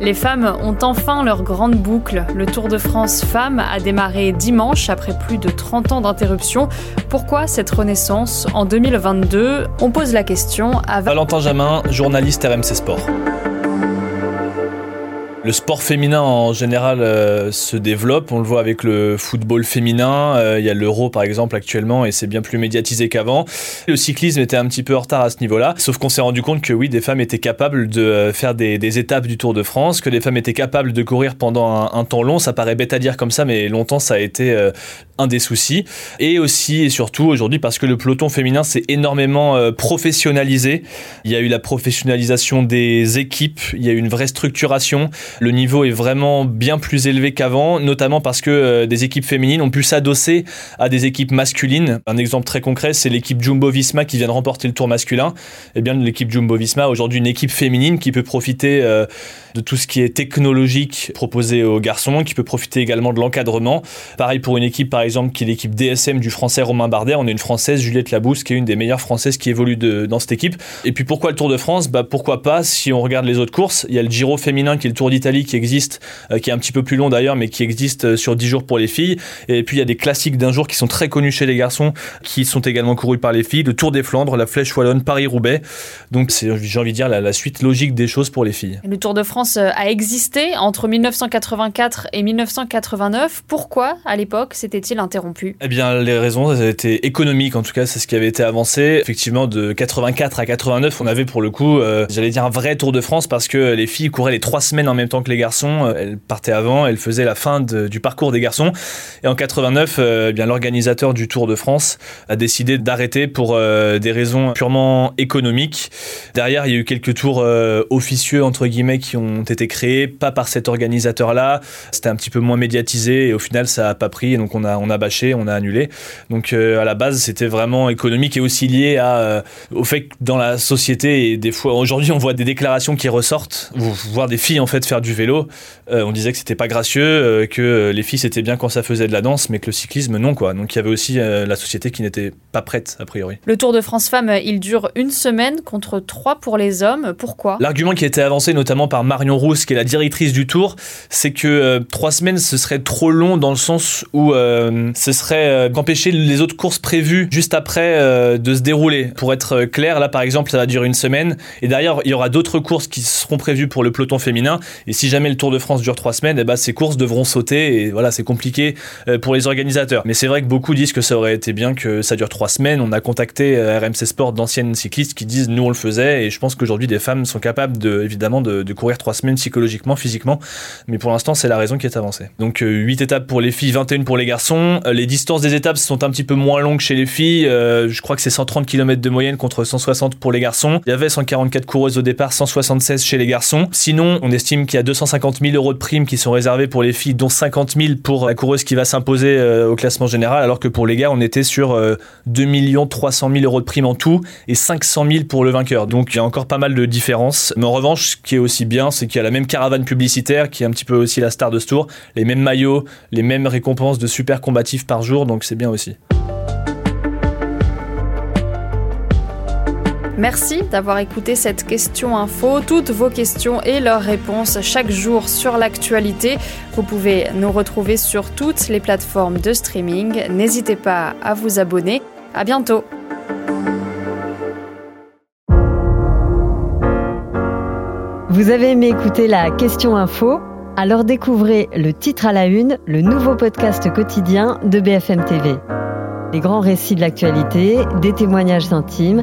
Les femmes ont enfin leur grande boucle. Le Tour de France Femmes a démarré dimanche après plus de 30 ans d'interruption. Pourquoi cette renaissance en 2022 On pose la question à Valentin Jamin, journaliste RMC Sport. Le sport féminin en général euh, se développe, on le voit avec le football féminin, euh, il y a l'euro par exemple actuellement et c'est bien plus médiatisé qu'avant. Le cyclisme était un petit peu en retard à ce niveau-là, sauf qu'on s'est rendu compte que oui, des femmes étaient capables de euh, faire des, étapes du Tour de France, que des femmes étaient capables de courir pendant un, temps long, ça paraît bête à dire comme ça, mais longtemps ça a été un des soucis. Et aussi et surtout aujourd'hui parce que le peloton féminin s'est énormément professionnalisé, il y a eu la professionnalisation des équipes, il y a eu une vraie structuration. Le niveau est vraiment bien plus élevé qu'avant, notamment parce que euh, des équipes féminines ont pu s'adosser à des équipes masculines. Un exemple très concret, c'est l'équipe Jumbo Visma qui vient de remporter le tour masculin. Eh bien, l'équipe Jumbo Visma, aujourd'hui une équipe féminine qui peut profiter euh, de tout ce qui est technologique proposé aux garçons, qui peut profiter également de l'encadrement. Pareil pour une équipe, par exemple, qui est l'équipe DSM du français Romain Bardet. On a une française, Juliette Labousse, qui est une des meilleures françaises qui évolue dans cette équipe. Et puis pourquoi le Tour de France? Bah, Pourquoi pas si on regarde les autres courses Il y a le Giro féminin qui est le Tour d'Italie qui existe, euh, qui est un petit peu plus long d'ailleurs, mais qui existe euh, sur 10 jours pour les filles. Et puis il y a des classiques d'un jour qui sont très connus chez les garçons, qui sont également courus par les filles. Le Tour des Flandres, la Flèche Wallonne, Paris-Roubaix. Donc c'est, j'ai envie de dire, la, la suite logique des choses pour les filles. Le Tour de France euh, a existé entre 1984 et 1989. Pourquoi, à l'époque, s'était-il interrompu? Eh bien, les raisons étaient économiques, en tout cas, c'est ce qui avait été avancé. Effectivement, de 84 à 89, on avait pour le coup, j'allais dire, un vrai Tour de France parce que les filles couraient les trois semaines en même temps que les garçons. Euh, elle partait avant, elle faisait la fin du parcours des garçons. Et en 89, euh, eh bien l'organisateur du Tour de France a décidé d'arrêter pour euh, des raisons purement économiques. Derrière, il y a eu quelques tours officieux entre guillemets qui ont été créés, pas par cet organisateur-là. C'était un petit peu moins médiatisé et au final, ça a pas pris. donc on a bâché, on a annulé. Donc à la base, c'était vraiment économique et aussi lié au fait que dans la société et des fois aujourd'hui, on voit des déclarations qui ressortent, voir des filles en fait faire du vélo euh, on disait que c'était pas gracieux, euh, que les filles c'était bien quand ça faisait de la danse, mais que le cyclisme non quoi. Donc il y avait aussi euh, la société qui n'était pas prête a priori. Le Tour de France Femmes, il dure une semaine contre trois pour les hommes. Pourquoi? L'argument qui a été avancé notamment par Marion Rousse, qui est la directrice du Tour, c'est que trois semaines ce serait trop long dans le sens où ce serait empêcher les autres courses prévues juste après de se dérouler. Pour être clair, là par exemple, ça va durer une semaine et derrière il y aura d'autres courses qui seront prévues pour le peloton féminin. Et si jamais le Tour de France dure trois semaines, eh ben, ces courses devront sauter et voilà, c'est compliqué euh, pour les organisateurs. Mais c'est vrai que beaucoup disent que ça aurait été bien que ça dure trois semaines. On a contacté euh, RMC Sport d'anciennes cyclistes qui disent nous on le faisait et je pense qu'aujourd'hui des femmes sont capables de, évidemment de, courir trois semaines psychologiquement, physiquement. Mais pour l'instant, c'est la raison qui est avancée. Donc 8 euh, étapes pour les filles, 21 pour les garçons. Les distances des étapes sont un petit peu moins longues chez les filles. je crois que c'est 130 km de moyenne contre 160 pour les garçons. Il y avait 144 coureuses au départ, 176 chez les garçons. Sinon, on estime qu'il y a 250 000 euros de primes qui sont réservés pour les filles, dont 50 000 pour la coureuse qui va s'imposer euh, au classement général, alors que pour les gars, on était sur 2 300 000 euros de primes en tout et 500 000 pour le vainqueur. Donc il y a encore pas mal de différences. Mais en revanche, ce qui est aussi bien, c'est qu'il y a la même caravane publicitaire qui est un petit peu aussi la star de ce tour, les mêmes maillots, les mêmes récompenses de super combatifs par jour, donc c'est bien aussi. Merci d'avoir écouté cette question info. Toutes vos questions et leurs réponses chaque jour sur l'actualité. Vous pouvez nous retrouver sur toutes les plateformes de streaming. N'hésitez pas à vous abonner. À bientôt. Vous avez aimé écouter la question info? Alors découvrez le titre à la une, le nouveau podcast quotidien de BFM TV. Les grands récits de l'actualité, des témoignages intimes